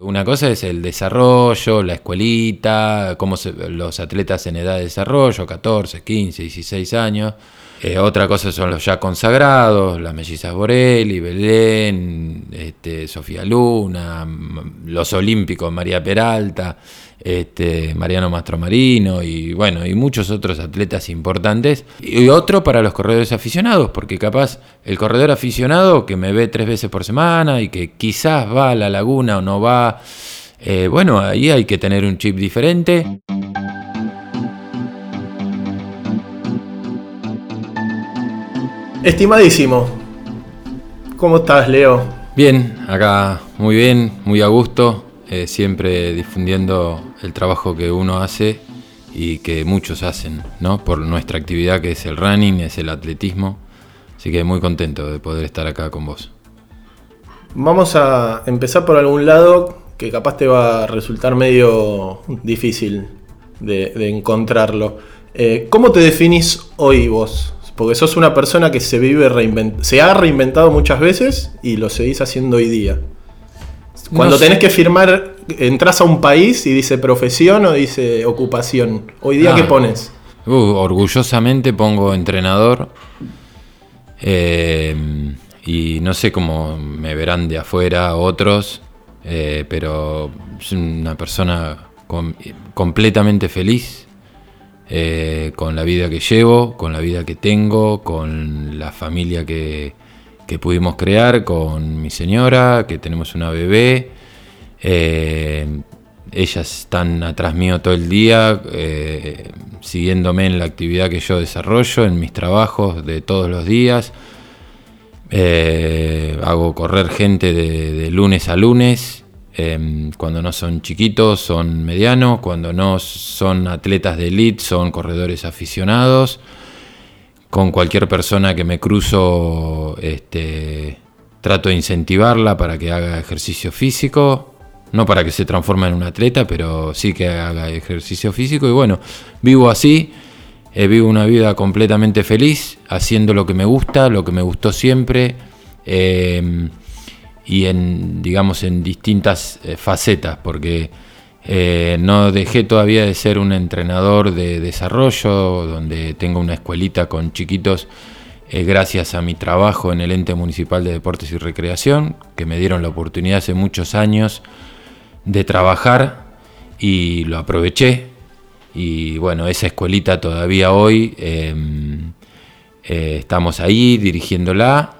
Una cosa es el desarrollo, la escuelita, cómo los atletas en edad de desarrollo, 14, 15, 16 años. Eh, otra cosa son los ya consagrados, las mellizas Borelli, Belén, este, Sofía Luna, los olímpicos, María Peralta este, Mariano Mastromarino y bueno, y muchos otros atletas importantes. Y otro para los corredores aficionados, porque capaz el corredor aficionado que me ve tres veces por semana y que quizás va a la laguna o no va, eh, bueno, ahí hay que tener un chip diferente. Estimadísimo, ¿cómo estás, Leo? Bien, acá muy bien, muy a gusto, eh, siempre difundiendo el trabajo que uno hace y que muchos hacen, ¿no? Por nuestra actividad que es el running, es el atletismo. Así que muy contento de poder estar acá con vos. Vamos a empezar por algún lado que capaz te va a resultar medio difícil de, encontrarlo. Eh, ¿Cómo te definís hoy vos? Porque sos una persona que se vive se ha reinventado muchas veces y lo seguís haciendo hoy día. Cuando tenés que firmar, entras a un país y dice profesión o dice ocupación. Hoy día, ¿qué ah. pones? Uh, orgullosamente pongo entrenador. Eh, y no sé cómo me verán de afuera otros, eh, pero soy una persona completamente feliz eh, con la vida que llevo, con la vida que tengo, con la familia que, que pudimos crear con mi señora, que tenemos una bebé. Eh, ellas están atrás mío todo el día, eh, siguiéndome en la actividad que yo desarrollo, en mis trabajos de todos los días. Eh, hago correr gente de, lunes a lunes. cuando no son chiquitos, son medianos. Cuando no son atletas de elite, son corredores aficionados con cualquier persona que me cruzo, este, trato de incentivarla para que haga ejercicio físico, no para que se transforme en un atleta, pero sí que haga ejercicio físico y bueno, vivo así, eh, vivo una vida completamente feliz, haciendo lo que me gusta, lo que me gustó siempre. Eh, y en digamos en distintas eh, facetas porque eh, no dejé todavía de ser un entrenador de desarrollo, donde tengo una escuelita con chiquitos, eh, gracias a mi trabajo en el ente municipal de deportes y recreación, que me dieron la oportunidad hace muchos años de trabajar y lo aproveché. Y bueno, esa escuelita todavía hoy em, eh, estamos ahí dirigiéndola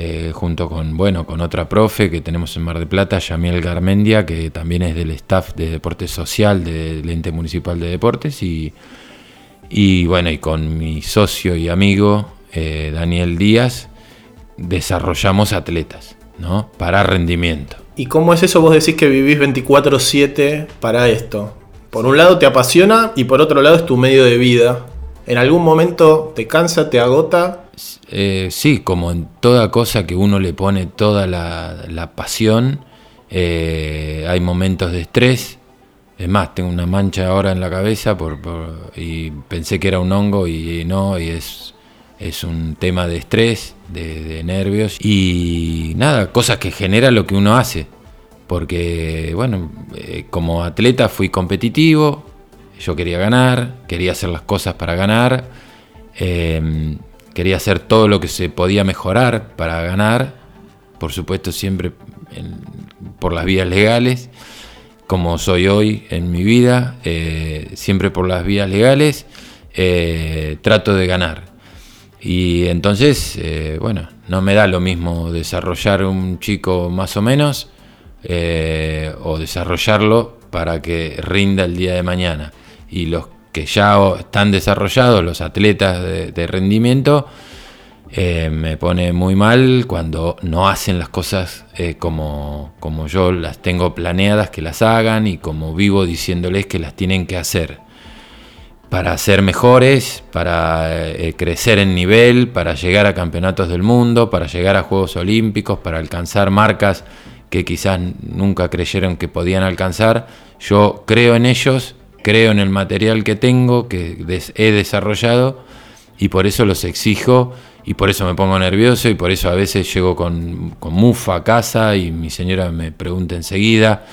eh, junto con, bueno, con otra profe que tenemos en Mar de Plata, Yamiel Garmendia, que también es del staff de Deporte Social del Ente Municipal de Deportes, y, bueno, y con mi socio y amigo eh, Daniel Díaz, desarrollamos atletas, ¿no? Para rendimiento. ¿Y cómo es eso? Vos decís que vivís 24/7 para esto. Por un lado te apasiona y por otro lado es tu medio de vida. ¿En algún momento te cansa, te agota eh, sí, como en toda cosa que uno le pone toda la, pasión, eh, hay momentos de estrés. Es más, tengo una mancha ahora en la cabeza por, y pensé que era un hongo y, no, y es, un tema de estrés, de, nervios y nada, cosas que genera lo que uno hace. Porque, bueno, eh, como atleta fui competitivo, yo quería ganar, quería hacer las cosas para ganar quería hacer todo lo que se podía mejorar para ganar, por supuesto siempre por las vías legales, como soy hoy en mi vida, eh, siempre por las vías legales, eh, trato de ganar. Y entonces, eh, bueno, no me da lo mismo desarrollar un chico más o menos o desarrollarlo para que rinda el día de mañana. Y los que ya están desarrollados, los atletas de, rendimiento, eh, me pone muy mal cuando no hacen las cosas eh, como, como yo las tengo planeadas que las hagan y como vivo diciéndoles que las tienen que hacer para ser mejores, para eh, crecer en nivel, para llegar a campeonatos del mundo, para llegar a Juegos Olímpicos, para alcanzar marcas que quizás nunca creyeron que podían alcanzar. Yo creo en ellos creo en el material que tengo, que he desarrollado, y por eso los exijo, y por eso me pongo nervioso, y por eso a veces llego con, mufa a casa y mi señora me pregunta enseguida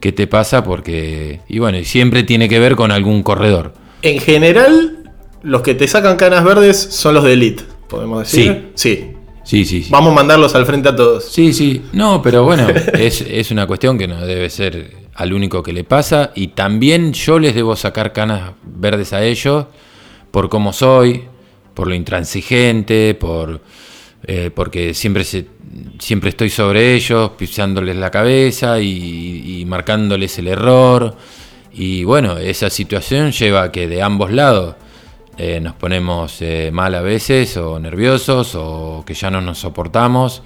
qué te pasa porque, y bueno, y siempre tiene que ver con algún corredor. En general, los que te sacan canas verdes son los de elite, podemos decir. Sí. Sí, sí, sí. Vamos a mandarlos al frente a todos. Sí, sí. No, pero bueno, es, es una cuestión que no debe ser al único que le pasa. Y también yo les debo sacar canas verdes a ellos por cómo soy, por lo intransigente, por eh, porque siempre se, siempre estoy sobre ellos, pisándoles la cabeza y, marcándoles el error. Y bueno, esa situación lleva a que de ambos lados eh, nos ponemos eh, mal a veces, o nerviosos, o que ya no nos soportamos.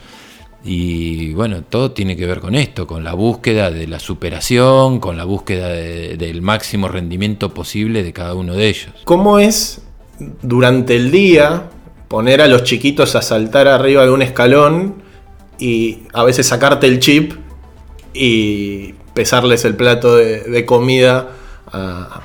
Y bueno, todo tiene que ver con esto, con la búsqueda de la superación, con la búsqueda del máximo rendimiento posible de cada uno de ellos. ¿Cómo es durante el día poner a los chiquitos a saltar arriba de un escalón y a veces sacarte el chip y pesarles el plato de, comida a,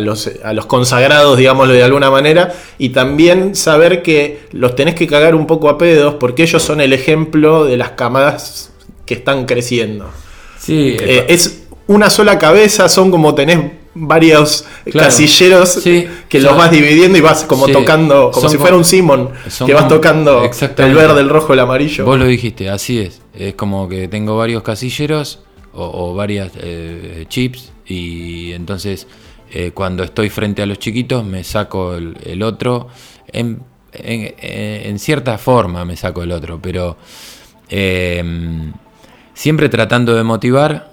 los, a, los, consagrados, digámoslo de alguna manera, y también saber que los tenés que cagar un poco a pedos porque ellos son el ejemplo de las camadas que están creciendo. Sí, eh, es una sola cabeza, son como tenés varios casilleros que los vas dividiendo y vas como tocando, como si fuera un Simon, que vas tocando el verde, el rojo, el amarillo. Vos lo dijiste, así es. Es como que tengo varios casilleros o, varias eh, chips y entonces eh, cuando estoy frente a los chiquitos me saco el, otro. En, en, cierta forma me saco el otro, pero em, siempre tratando de motivar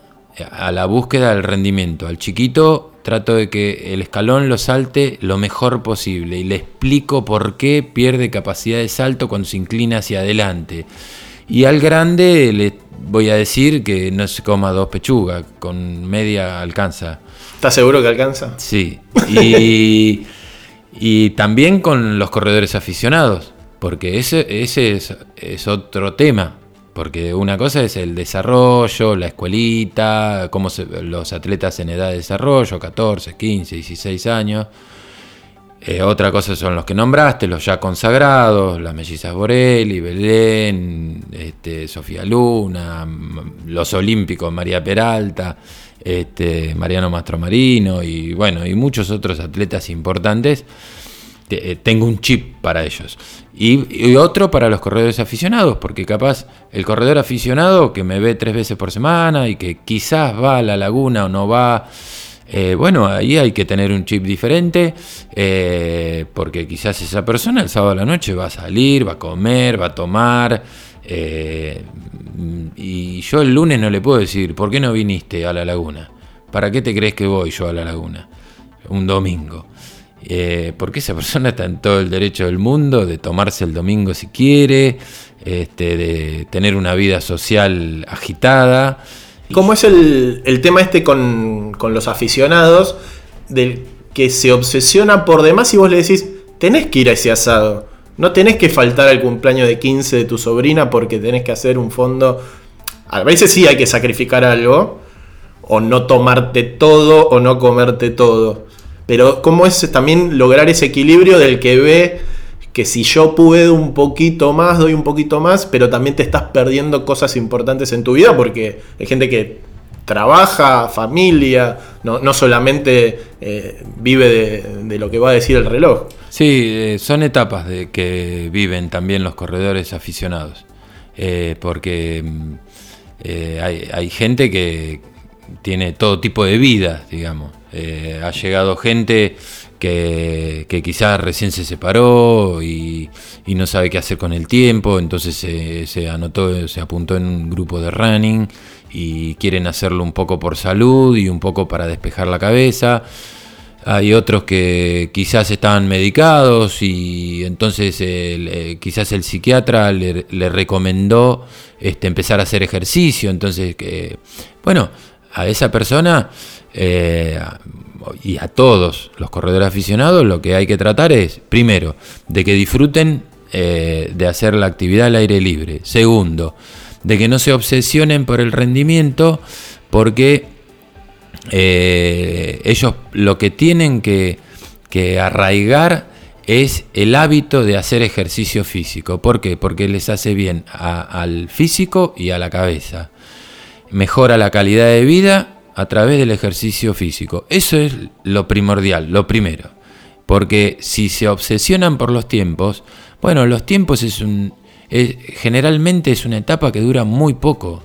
a la búsqueda del rendimiento. Al chiquito trato de que el escalón lo salte lo mejor posible y le explico por qué pierde capacidad de salto cuando se inclina hacia adelante. Y al grande le voy a decir que no se coma dos pechugas, con media alcanza. ¿Estás seguro que alcanza? Sí. Y, y también con los corredores aficionados, porque ese, ese es, otro tema. Porque una cosa es el desarrollo, la escuelita, cómo los atletas en edad de desarrollo, 14, 15, 16 años. Eh, otra cosa son los que nombraste, los ya consagrados, las mellizas Borelli, Belén, este, Sofía Luna, los olímpicos, María Peralta, este, Mariano Mastromarino y bueno, y muchos otros atletas importantes eh, tengo un chip para ellos. Y, otro para los corredores aficionados, porque capaz el corredor aficionado que me ve tres veces por semana y que quizás va a la laguna o no va, eh, bueno, ahí hay que tener un chip diferente, eh, porque quizás esa persona el sábado a la noche va a salir, va a comer, va a tomar. y yo el lunes no le puedo decir, ¿por qué no viniste a la laguna? ¿Para qué te crees que voy yo a la laguna? Un domingo. Eh, porque esa persona está en todo el derecho del mundo de tomarse el domingo si quiere, este, de tener una vida social agitada. ¿Cómo es el, tema este con, los aficionados del que se obsesiona por demás y vos le decís, tenés que ir a ese asado? No tenés que faltar al cumpleaños de 15 de tu sobrina porque tenés que hacer un fondo. A veces sí hay que sacrificar algo, o no tomarte todo, o no comerte todo. Pero cómo es también lograr ese equilibrio del que ve que si yo puedo un poquito más, doy un poquito más, pero también te estás perdiendo cosas importantes en tu vida porque hay gente que trabaja, familia, no, solamente eh, vive de, lo que va a decir el reloj. Sí, eh, son etapas de que viven también los corredores aficionados, eh, porque mm, hay, hay gente que tiene todo tipo de vida, digamos. Ha llegado gente que, quizás recién se separó y, no sabe qué hacer con el tiempo, entonces se, anotó, se apuntó en un grupo de running y quieren hacerlo un poco por salud y un poco para despejar la cabeza. Hay otros que quizás estaban medicados y entonces eh, quizás el psiquiatra le, recomendó este, empezar a hacer ejercicio. Entonces, que, bueno, a esa persona eh, y a todos los corredores aficionados lo que hay que tratar es, primero, de que disfruten eh, de hacer la actividad al aire libre. Segundo, de que no se obsesionen por el rendimiento porque eh, ellos lo que tienen que, arraigar es el hábito de hacer ejercicio físico. ¿Por qué? Porque les hace bien al físico y a la cabeza. Mejora la calidad de vida a través del ejercicio físico. Eso es lo primordial, lo primero. Porque si se obsesionan por los tiempos, bueno, los tiempos es un, generalmente es una etapa que dura muy poco.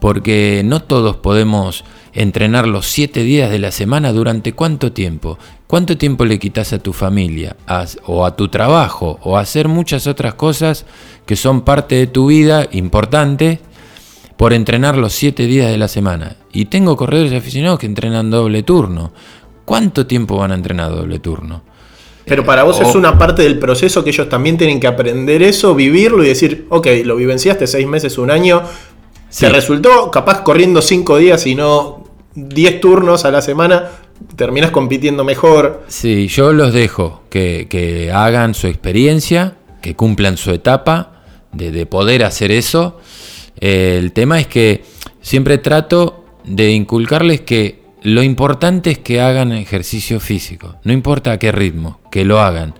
Porque no todos podemos entrenar los siete días de la semana durante cuánto tiempo. ¿Cuánto tiempo le quitas a tu familia o a tu trabajo o a hacer muchas otras cosas que son parte de tu vida importante por entrenar los siete días de la semana? Y tengo corredores aficionados que entrenan doble turno. ¿Cuánto tiempo van a entrenar doble turno? Pero para vos es una parte del proceso que ellos también tienen que aprender eso, vivirlo y decir, ok, lo vivenciaste seis meses, un año, se resultó capaz corriendo cinco días y no 10 turnos a la semana, terminas compitiendo mejor. Sí, yo los dejo que, hagan su experiencia, que cumplan su etapa de, poder hacer eso. El tema es que siempre trato de inculcarles que lo importante es que hagan ejercicio físico, no importa a qué ritmo, que lo hagan.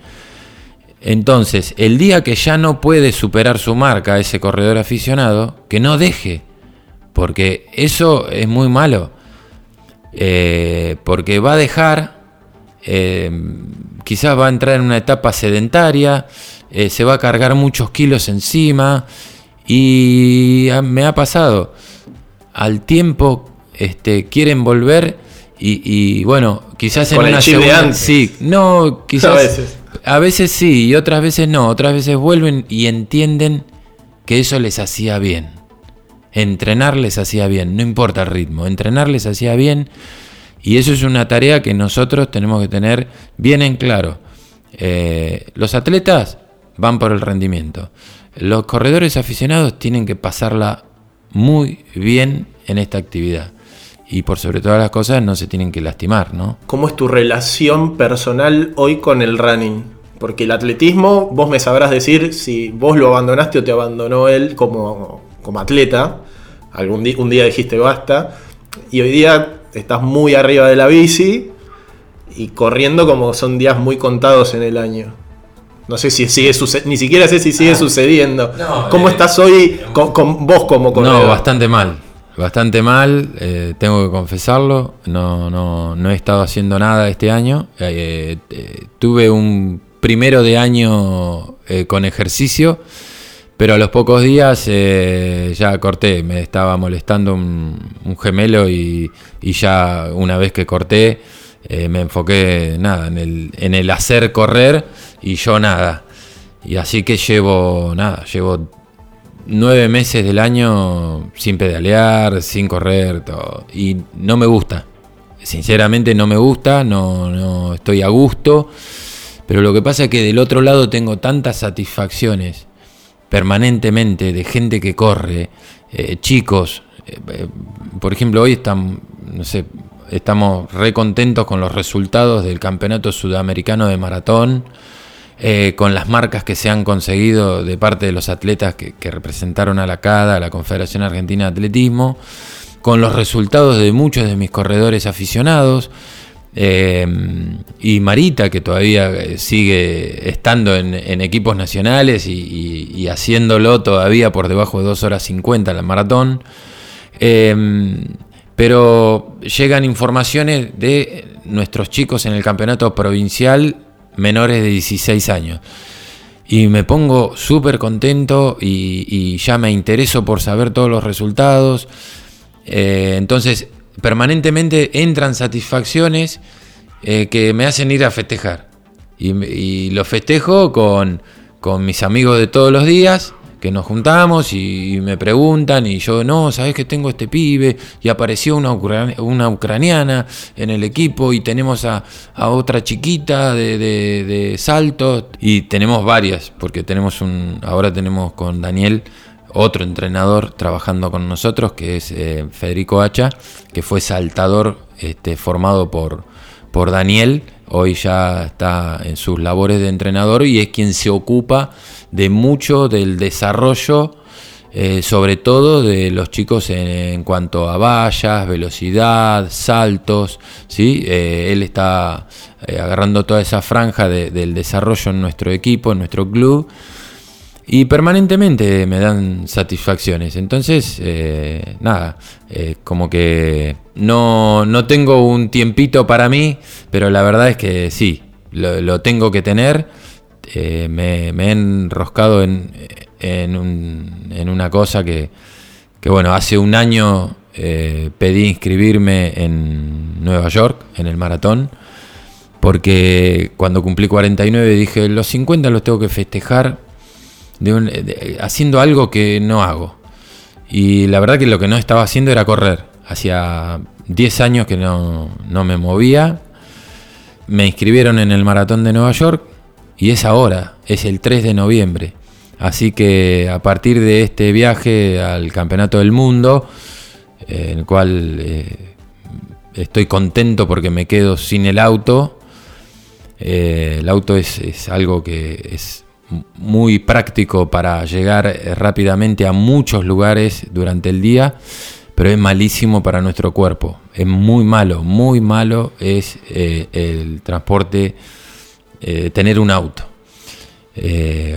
Entonces, el día que ya no puede superar su marca ese corredor aficionado, que no deje, porque eso es muy malo. Eh, porque va a dejar, eh, quizás va a entrar en una etapa sedentaria, eh, se va a cargar muchos kilos encima y me ha pasado, al tiempo este, quieren volver y, bueno, quizás en una segunda... Sí, no, quizás... A veces. a veces sí y otras veces no, otras veces vuelven y entienden que eso les hacía bien. Entrenarles hacía bien, no importa el ritmo, entrenarles hacía bien. Y eso es una tarea que nosotros tenemos que tener bien en claro. Eh, los atletas van por el rendimiento, los corredores aficionados tienen que pasarla muy bien en esta actividad y por sobre todas las cosas no se tienen que lastimar, ¿no? ¿Cómo es tu relación personal hoy con el running? Porque el atletismo, vos me sabrás decir si vos lo abandonaste o te abandonó él como, como atleta. Algún un día dijiste basta. Y hoy día estás muy arriba de la bici y corriendo como son días muy contados en el año. No sé si sigue sucediendo, ni siquiera sé si sigue ah. sucediendo. ¿Cómo eh, estás hoy con, vos como corredor? No, bastante mal. Bastante mal, eh, tengo que confesarlo. No, no, no he estado haciendo nada este año. Eh, tuve un primero de año con ejercicio pero a los pocos días eh, ya corté, me estaba molestando un, gemelo y, ya una vez que corté eh, me enfoqué nada en el, en el hacer correr y yo nada. Y así que llevo nada, llevo nueve meses del año sin pedalear, sin correr, todo. Y no me gusta. Sinceramente no me gusta, no, no estoy a gusto. Pero lo que pasa es que del otro lado tengo tantas satisfacciones permanentemente de gente que corre, eh, chicos, eh, eh, por ejemplo, hoy están, no sé, estamos re contentos con los resultados del Campeonato Sudamericano de Maratón, con las marcas que se han conseguido de parte de los atletas que, representaron a la CADA, a la Confederación Argentina de Atletismo, con los resultados de muchos de mis corredores aficionados. Em, y Marita, que todavía eh, sigue estando en, equipos nacionales y, haciéndolo todavía por debajo de 2 horas 50 la maratón. Em, pero llegan informaciones de nuestros chicos en el campeonato provincial menores de 16 años. Y me pongo súper contento y, ya me intereso por saber todos los resultados. Eh, entonces, permanentemente entran satisfacciones eh, que me hacen ir a festejar. Y, lo festejo con, mis amigos de todos los días, que nos juntamos y, me preguntan y yo, no, sabes que tengo este pibe y apareció una, ucraniana en el equipo y tenemos a, otra chiquita de, de, salto y tenemos varias, porque tenemos un, ahora tenemos con Daniel otro entrenador trabajando con nosotros, que es eh, Federico Hacha, que fue saltador este, formado por, por Daniel, hoy ya está en sus labores de entrenador y es quien se ocupa de mucho del desarrollo, eh, sobre todo de los chicos en, cuanto a vallas, velocidad, saltos, ¿sí? Eh, él está agarrando toda esa franja del desarrollo en nuestro equipo, en nuestro club y permanentemente me dan satisfacciones. Entonces, eh, nada, eh, como que no, no, tengo un tiempito para mí, pero la verdad es que sí, lo, tengo que tener. Eh, me, he enroscado en, en, una cosa que, que, bueno, hace un año pedí inscribirme en Nueva York, en el maratón, porque cuando cumplí 49 dije, los 50 los tengo que festejar haciendo algo que no hago. Y la verdad que lo que no estaba haciendo era correr. Hacía 10 años que no, me movía. Me inscribieron en el maratón de Nueva York y es ahora, es el 3 de noviembre. Así que a partir de este viaje al Campeonato del Mundo, en el cual eh, estoy contento porque me quedo sin el auto, eh, el auto es, algo que es muy práctico para llegar eh, rápidamente a muchos lugares durante el día, pero es malísimo para nuestro cuerpo. Es muy malo, muy malo es eh, el transporte, eh, tener un auto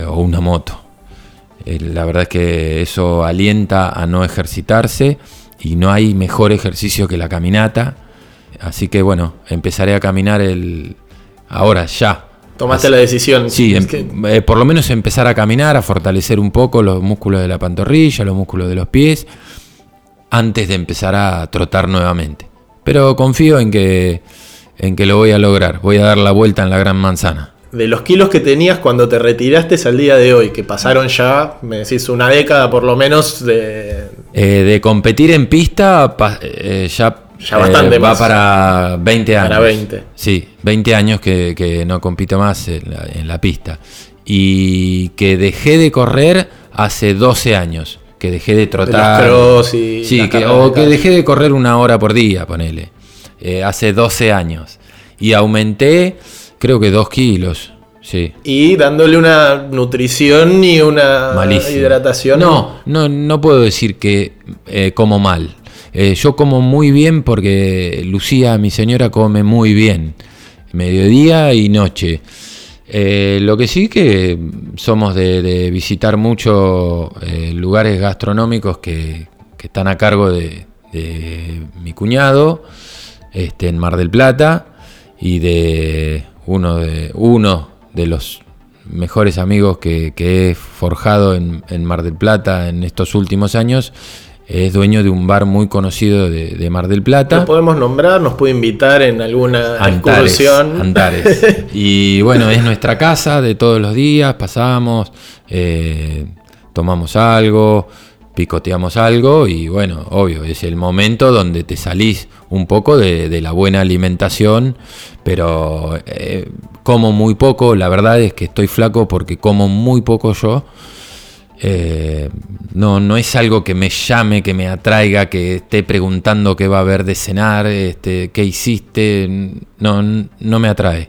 o una moto. la verdad es que eso alienta a no ejercitarse y no hay mejor ejercicio que la caminata. Así que bueno, empezaré a caminar el ahora ya Tomaste la decisión. Sí, em, eh, por lo menos empezar a caminar, a fortalecer un poco los músculos de la pantorrilla, los músculos de los pies, antes de empezar a trotar nuevamente. Pero confío en que, en que lo voy a lograr. Voy a dar la vuelta en la gran manzana. De los kilos que tenías cuando te retiraste al día de hoy, que pasaron ya, me decís, una década por lo menos de... Eh, de competir en pista, eh, ya ya bastante eh, va para 20 años. Para 20. Sí, 20 años que, no compito más en la, pista. Y que dejé de correr hace 12 años. Que dejé de trotar. y sí, que, o que dejé de correr una hora por día, ponele. Eh, hace 12 años. Y aumenté, creo que 2 kilos. Sí. Y dándole una nutrición y una hidratación. No, no, no puedo decir que eh, como mal. Eh, yo como muy bien porque Lucía, mi señora, come muy bien, mediodía y noche. Eh, lo que sí que somos de, visitar muchos lugares gastronómicos que, están a cargo de, mi cuñado este, en Mar del Plata y de uno de, uno de los mejores amigos que, he forjado en, en Mar del Plata en estos últimos años es dueño de un bar muy conocido de, Mar del Plata. Lo podemos nombrar, nos puede invitar en alguna excursión. Antares. Y bueno, es nuestra casa de todos los días, pasamos, eh, tomamos algo, picoteamos algo y bueno, obvio, es el momento donde te salís un poco de, la buena alimentación, pero eh, como muy poco, la verdad es que estoy flaco porque como muy poco yo. Eh, no, no es algo que me llame, que me atraiga, que esté preguntando qué va a haber de cenar, este, qué hiciste, no, no me atrae.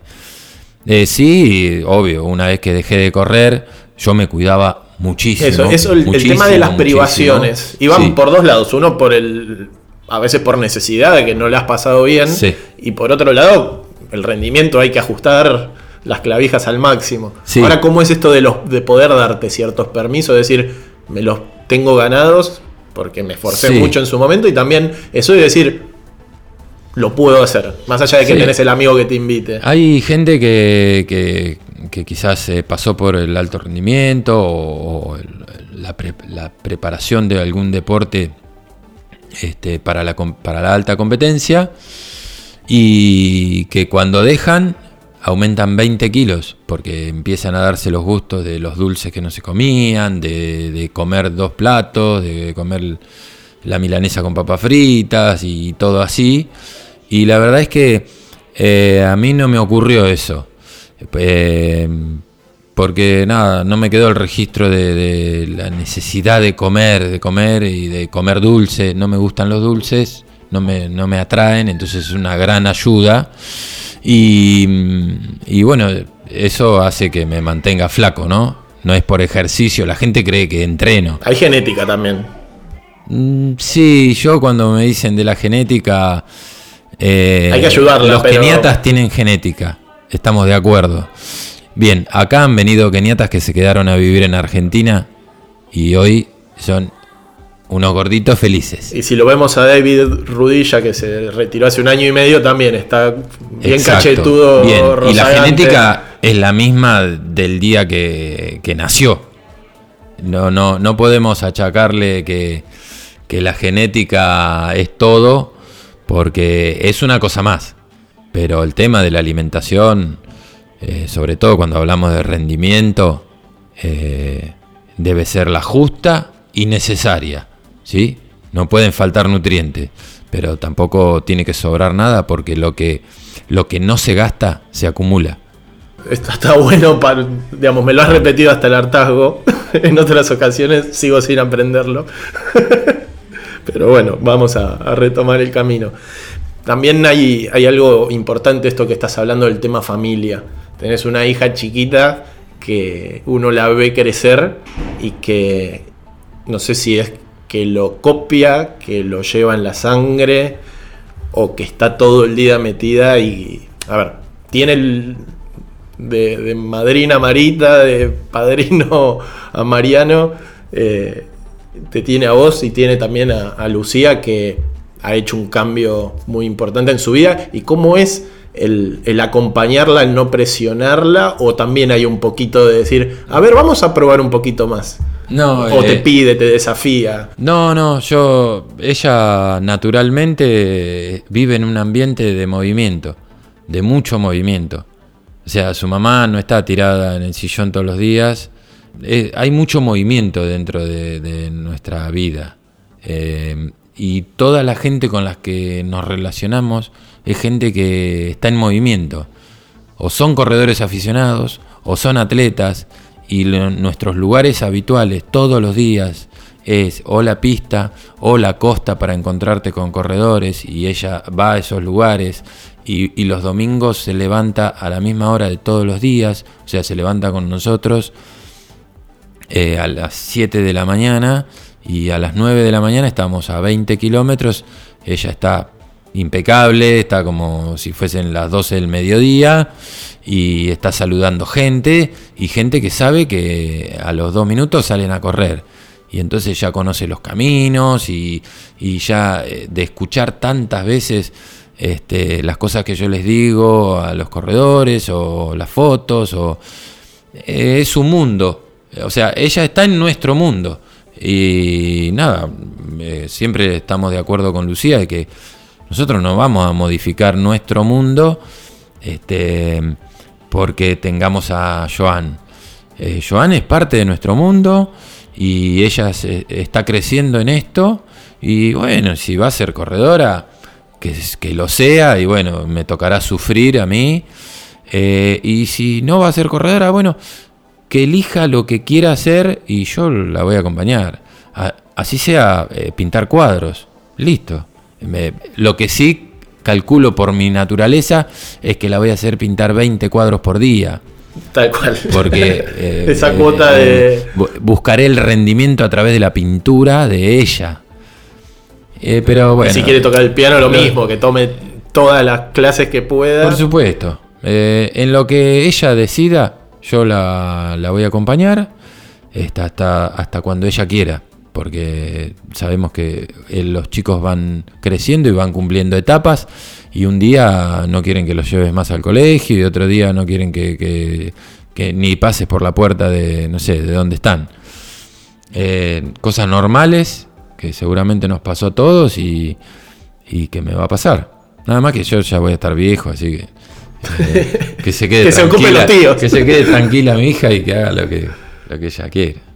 Eh, sí, obvio, una vez que dejé de correr, yo me cuidaba muchísimo. Eso, eso el, tema de las privaciones. Iban por dos lados. Uno por el. a veces por necesidad de que no le has pasado bien. Y por otro lado, el rendimiento hay que ajustar las clavijas al máximo. Ahora, ¿cómo es esto de, los, de poder darte ciertos permisos? Es decir, me los tengo ganados porque me esforcé mucho en su momento y también eso de decir, lo puedo hacer, más allá de que tenés el amigo que te invite. Hay gente que, que, quizás pasó por el alto rendimiento o, la, preparación de algún deporte este, para, la, para la alta competencia y que cuando dejan aumentan 20 kilos porque empiezan a darse los gustos de los dulces que no se comían, de, comer dos platos, de comer la milanesa con papas fritas y todo así. Y la verdad es que eh, a mí no me ocurrió eso. Eh, porque nada, no me quedó el registro de, la necesidad de comer, de comer y de comer dulce. No me gustan los dulces, no me, no me atraen, entonces es una gran ayuda. Y, bueno, eso hace que me mantenga flaco, ¿no? No es por ejercicio, la gente cree que entreno. Hay genética también. Mm, sí, yo cuando me dicen de la genética... Eh, Hay que ayudarla, Los keniatas tienen genética, estamos de acuerdo. Bien, acá han venido keniatas que se quedaron a vivir en Argentina y hoy son unos gorditos felices. Y si lo vemos a David Rudilla, que se retiró hace un año y medio, también está bien cachetudo. Bien. Y la genética es la misma del día que, nació. No, no, no podemos achacarle que, que la genética es todo, porque es una cosa más. Pero el tema de la alimentación, eh, sobre todo cuando hablamos de rendimiento, eh, debe ser la justa y necesaria. ¿sí? No pueden faltar nutrientes, pero tampoco tiene que sobrar nada porque lo que, lo que no se gasta se acumula. Esto está bueno, para, digamos, me lo has repetido hasta el hartazgo. en otras ocasiones sigo sin aprenderlo. pero bueno, vamos a, retomar el camino. También hay, algo importante esto que estás hablando del tema familia. Tenés una hija chiquita que uno la ve crecer y que no sé si es que lo copia, que lo lleva en la sangre o que está todo el día metida y, a ver, tiene el, de, madrina Marita, de padrino a Mariano, eh, te tiene a vos y tiene también a, Lucía que ha hecho un cambio muy importante en su vida y cómo es el, el, acompañarla, el no presionarla, o también hay un poquito de decir, a ver, vamos a probar un poquito más. No, o te eh, pide, te desafía. No, no, yo, ella naturalmente vive en un ambiente de movimiento, de mucho movimiento. O sea, su mamá no está tirada en el sillón todos los días. Eh, hay mucho movimiento dentro de, nuestra vida. Eh, y toda la gente con la que nos relacionamos es gente que está en movimiento. O son corredores aficionados, o son atletas, y nuestros lugares habituales todos los días es o la pista o la costa para encontrarte con corredores y ella va a esos lugares y, los domingos se levanta a la misma hora de todos los días, o sea, se levanta con nosotros eh, a las 7 de la mañana y a las 9 de la mañana estamos a 20 kilómetros, ella está impecable, está como si fuesen las 12 del mediodía y está saludando gente y gente que sabe que a los dos minutos salen a correr. Y entonces ya conoce los caminos y, ya eh, de escuchar tantas veces este, las cosas que yo les digo a los corredores o las fotos o eh, es su mundo. O sea, ella está en nuestro mundo. Y nada, eh, siempre estamos de acuerdo con Lucía de que nosotros no vamos a modificar nuestro mundo este, porque tengamos a Joan. Eh, Joan es parte de nuestro mundo y ella está creciendo en esto. Y bueno, si va a ser corredora, que, que lo sea. Y bueno, me tocará sufrir a mí. Eh, y si no va a ser corredora, bueno, que elija lo que quiera hacer y yo la voy a acompañar. así sea eh, pintar cuadros. Listo lo que sí calculo por mi naturaleza es que la voy a hacer pintar 20 cuadros por día. Tal cual. Porque eh, esa cuota de. Eh, buscaré el rendimiento a través de la pintura de ella. Pero bueno. si quiere tocar el piano, lo mismo, que tome todas las clases que pueda. Por supuesto. en lo que ella decida, yo la, la voy a acompañar hasta, hasta cuando ella quiera porque sabemos que eh, los chicos van creciendo y van cumpliendo etapas y un día no quieren que los lleves más al colegio y otro día no quieren que, ni pases por la puerta de, no sé, de dónde están. Eh, cosas normales que seguramente nos pasó a todos y, que me va a pasar. Nada más que yo ya voy a estar viejo, así que eh, que se quede tranquila, que se quede tranquila mi hija y que haga lo que, lo que ella quiere.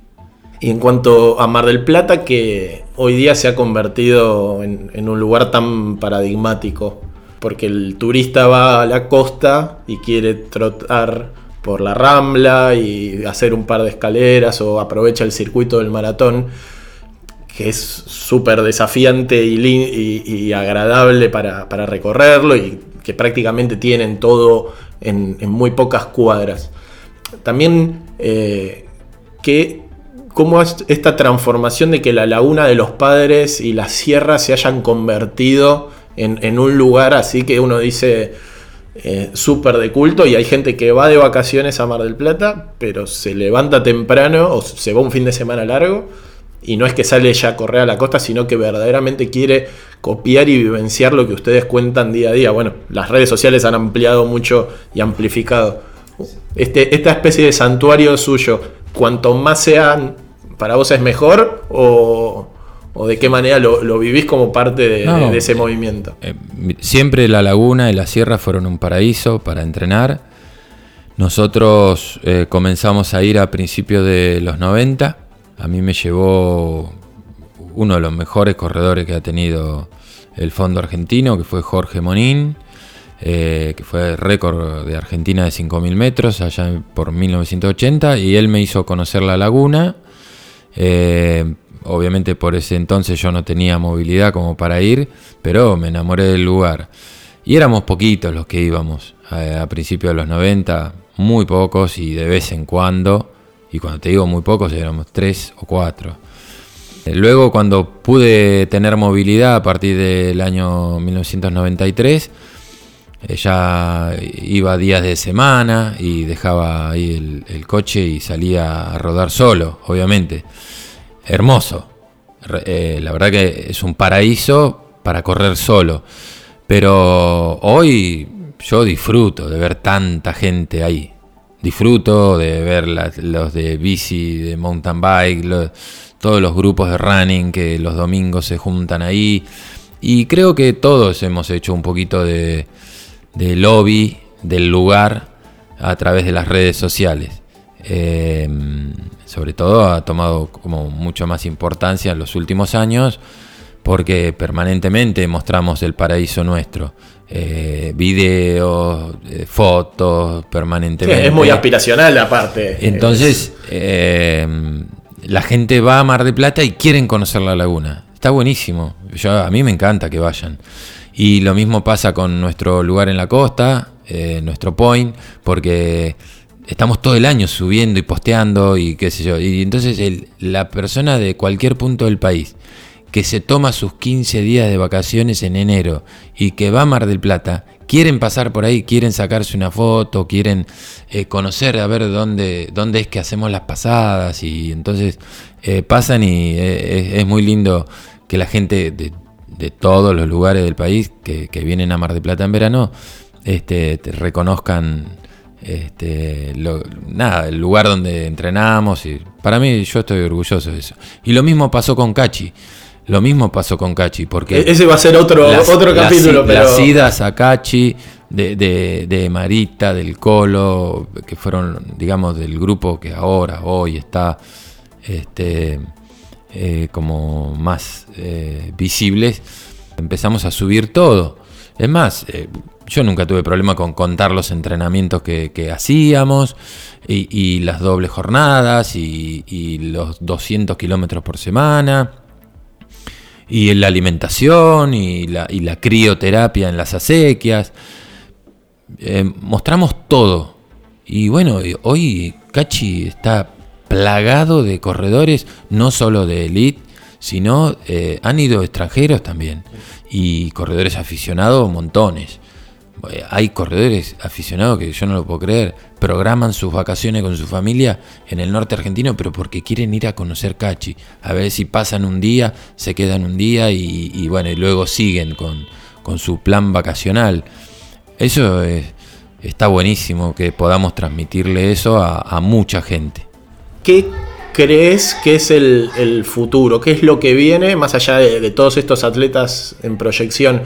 Y en cuanto a Mar del Plata, que hoy día se ha convertido en, un lugar tan paradigmático, porque el turista va a la costa y quiere trotar por la rambla y hacer un par de escaleras o aprovecha el circuito del maratón, que es súper desafiante y, agradable para, recorrerlo y que prácticamente tienen todo en, muy pocas cuadras. También eh, que cómo esta transformación de que la laguna de los padres y la sierra se hayan convertido en, un lugar así que uno dice, eh, súper de culto y hay gente que va de vacaciones a Mar del Plata, pero se levanta temprano o se va un fin de semana largo y no es que sale ya a correr a la costa, sino que verdaderamente quiere copiar y vivenciar lo que ustedes cuentan día a día. Bueno, las redes sociales han ampliado mucho y amplificado. Este, esta especie de santuario suyo, cuanto más sean, para vos es mejor o, o de qué manera lo, vivís como parte de, ese movimiento? Eh, siempre la laguna y la sierra fueron un paraíso para entrenar. Nosotros eh, comenzamos a ir a principios de los 90. A mí me llevó uno de los mejores corredores que ha tenido el fondo argentino, que fue Jorge Monín, eh, que fue récord de Argentina de 5.000 metros allá por 1980, y él me hizo conocer la laguna obviamente por ese entonces yo no tenía movilidad como para ir, pero me enamoré del lugar. Y éramos poquitos los que íbamos a, principios de los 90, muy pocos y de vez en cuando, y cuando te digo muy pocos éramos tres o cuatro. Luego cuando pude tener movilidad a partir del año 1993, eh, ya iba días de semana y dejaba ahí el, el coche y salía a rodar solo, obviamente hermoso. Eh, la verdad que es un paraíso para correr solo. Pero hoy yo disfruto de ver tanta gente ahí. Disfruto de ver los de bici, de mountain bike, todos los grupos de running que los domingos se juntan ahí. Y creo que todos hemos hecho un poquito de, lobby del lugar a través de las redes sociales. Eh, sobre todo ha tomado como mucho más importancia en los últimos años porque permanentemente mostramos el paraíso nuestro. Eh, videos, eh, fotos, permanentemente. es muy aspiracional aparte. Entonces, eh, la gente va a Mar de Plata y quieren conocer la laguna. Está buenísimo. Yo, a mí me encanta que vayan. Y lo mismo pasa con nuestro lugar en la costa, nuestro point, porque estamos todo el año subiendo y posteando y qué sé yo. Y entonces la persona de cualquier punto del país que se toma sus 15 días de vacaciones en enero y que va a Mar del Plata, quieren pasar por ahí, quieren sacarse una foto, quieren eh, conocer a ver dónde, es que hacemos las pasadas y entonces eh, pasan y eh, es, muy lindo que la gente de, todos los lugares del país que, vienen a Mar del Plata en verano este, te reconozcan este, nada, el lugar donde entrenamos. Y para mí, yo estoy orgulloso de eso. Y lo mismo pasó con Cachi. Lo mismo pasó con Cachi. Porque e-, ese va a ser otro, otro capítulo. pero... Las idas a Cachi de, de, Marita, del Colo, que fueron, digamos, del grupo que ahora, hoy está este, eh, como más eh, visibles. Empezamos a subir todo. Es más, eh, yo nunca tuve problema con contar los entrenamientos que, hacíamos y, las dobles jornadas y, los 200 kilómetros por semana y la alimentación y la, crioterapia en las acequias. Eh, mostramos todo. Y bueno, hoy Cachi está plagado de corredores, no solo de elite, sino eh, han ido extranjeros también y corredores aficionados montones. Eh, hay corredores aficionados que yo no lo puedo creer, programan sus vacaciones con su familia en el norte argentino, pero porque quieren ir a conocer Cachi, a ver si pasan un día, se quedan un día y, bueno, y luego siguen con, su plan vacacional. Eso está buenísimo que podamos transmitirle eso a, mucha gente. ¿Qué crees que es el, futuro? ¿Qué es lo que viene más allá de todos estos atletas en proyección?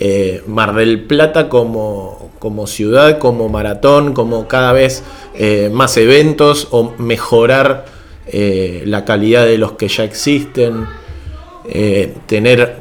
Eh, Mar del Plata como, como, ciudad, como maratón, como cada vez eh, más eventos o mejorar eh, la calidad de los que ya existen, tener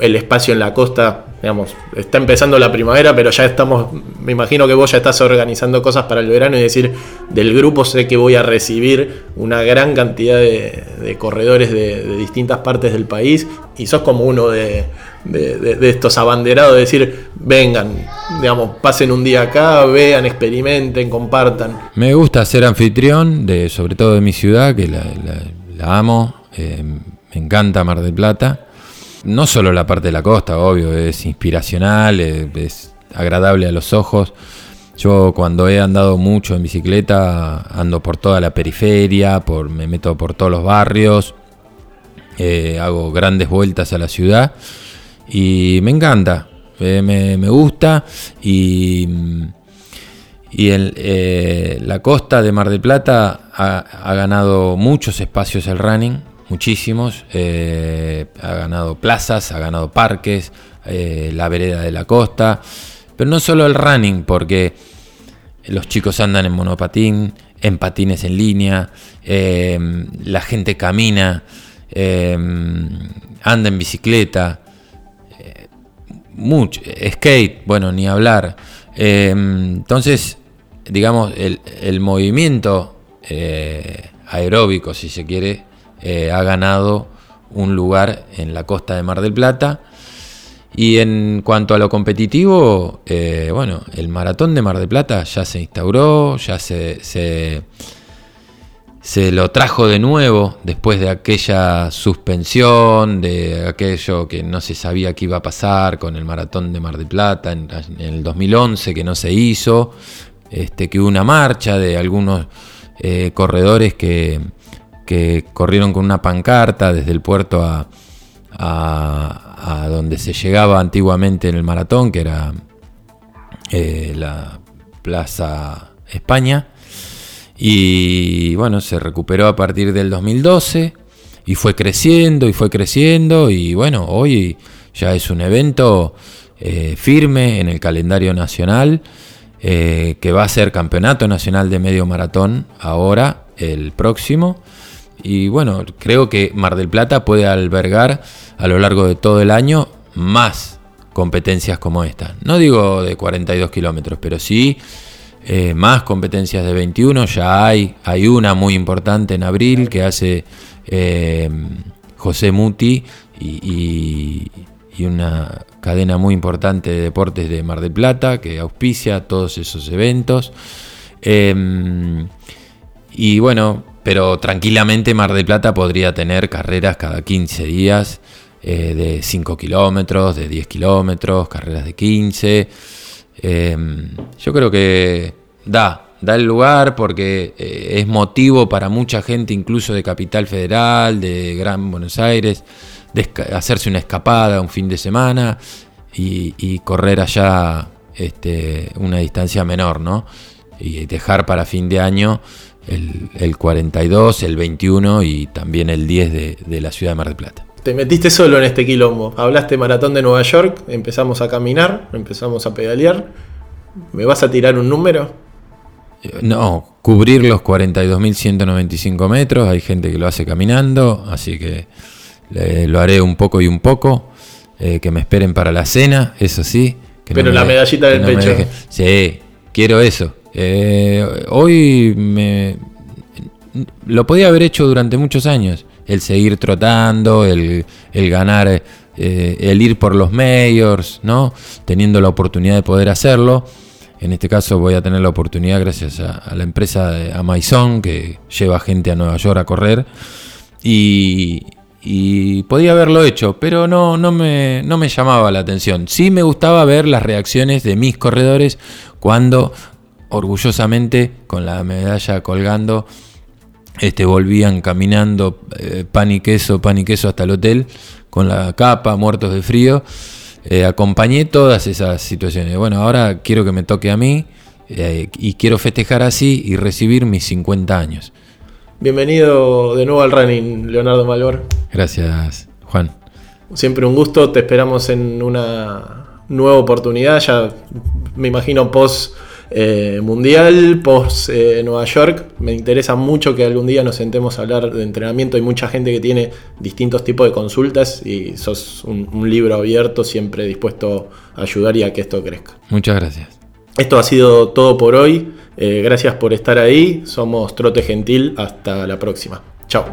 el espacio en la costa, digamos, está empezando la primavera, pero ya estamos, me imagino que vos ya estás organizando cosas para el verano y decir, del grupo sé que voy a recibir una gran cantidad de, corredores de distintas partes del país y sos como uno de de, estos abanderados, de decir, vengan, digamos, pasen un día acá, vean, experimenten, compartan. Me gusta ser anfitrión, de, sobre todo de mi ciudad, que la, amo, eh, me encanta Mar del Plata. No solo la parte de la costa, obvio, es inspiracional, es, agradable a los ojos. Yo cuando he andado mucho en bicicleta, ando por toda la periferia, por, me meto por todos los barrios, eh, hago grandes vueltas a la ciudad y me encanta, eh, me, gusta y, y eh, la costa de Mar del Plata ha, ganado muchos espacios el running, muchísimos, ha ganado plazas, ha ganado parques, la vereda de la costa pero no solo el running, porque los chicos andan en monopatín, en patines en línea, la gente camina, anda en bicicleta, eh, mucho, skate, bueno, ni hablar. Em, entonces, digamos, el, movimiento eh, aeróbico, si se quiere, eh, ha ganado un lugar en la costa de Mar del Plata y en cuanto a lo competitivo, eh, bueno, el maratón de Mar del Plata ya se instauró, ya se, se, lo trajo de nuevo después de aquella suspensión, de aquello que no se sabía que iba a pasar con el maratón de Mar del Plata en, el 2011 que no se hizo, este, que hubo una marcha de algunos eh, corredores que, que corrieron con una pancarta desde el puerto a a, donde se llegaba antiguamente en el maratón, que era eh, la Plaza España. Y bueno, se recuperó a partir del 2012 y fue creciendo y fue creciendo y bueno, hoy ya es un evento eh, firme en el calendario nacional eh, que va a ser campeonato nacional de medio maratón ahora, el próximo. Y bueno, creo que Mar del Plata puede albergar a lo largo de todo el año más competencias como esta. No digo de 42 kilómetros, pero sí eh, más competencias de 21. Ya hay, hay una muy importante en abril que hace eh, José Muti y, una cadena muy importante de deportes de Mar del Plata que auspicia todos esos eventos. Em, y bueno, pero tranquilamente Mar del Plata podría tener carreras cada 15 días eh, de 5 kilómetros, de 10 kilómetros, carreras de 15. Em, yo creo que da, da el lugar porque eh, es motivo para mucha gente, incluso de Capital Federal, de Gran Buenos Aires, de hacerse una escapada un fin de semana y, correr allá este, una distancia menor, ¿no? Y dejar para fin de año el, 42, el 21 y también el 10 de, la ciudad de Mar del Plata. Te metiste solo en este quilombo. Hablaste maratón de Nueva York, empezamos a caminar, empezamos a pedalear. ¿Me vas a tirar un número? Eh, no, cubrir los 42.195 metros. Hay gente que lo hace caminando, así que lo haré un poco y un poco. Eh, que me esperen para la cena, eso sí. Pero la medallita del pecho. sí, quiero eso. Eh, hoy me, lo podía haber hecho durante muchos años. El seguir trotando, el, ganar, eh, el ir por los mayors, ¿no? Teniendo la oportunidad de poder hacerlo. En este caso voy a tener la oportunidad gracias a, la empresa de Amazon que lleva gente a Nueva York a correr. Y, podía haberlo hecho, pero no, no, me, no me llamaba la atención. Sí me gustaba ver las reacciones de mis corredores cuando orgullosamente con la medalla colgando, este, volvían caminando eh, pan y queso, pan y queso hasta el hotel, con la capa, muertos de frío. Eh, acompañé todas esas situaciones. Bueno, ahora quiero que me toque a mí eh, y quiero festejar así y recibir mis 50 años. Bienvenido de nuevo al running, Leonardo Malvar. Gracias, Juan. Siempre un gusto, te esperamos en una nueva oportunidad, ya me imagino post eh, mundial, post eh, Nueva York. Me interesa mucho que algún día nos sentemos a hablar de entrenamiento. Hay mucha gente que tiene distintos tipos de consultas y sos un, libro abierto, siempre dispuesto a ayudar y a que esto crezca. Muchas gracias. Esto ha sido todo por hoy. Eh, gracias por estar ahí. Somos Trote Gentil. Hasta la próxima. Chao.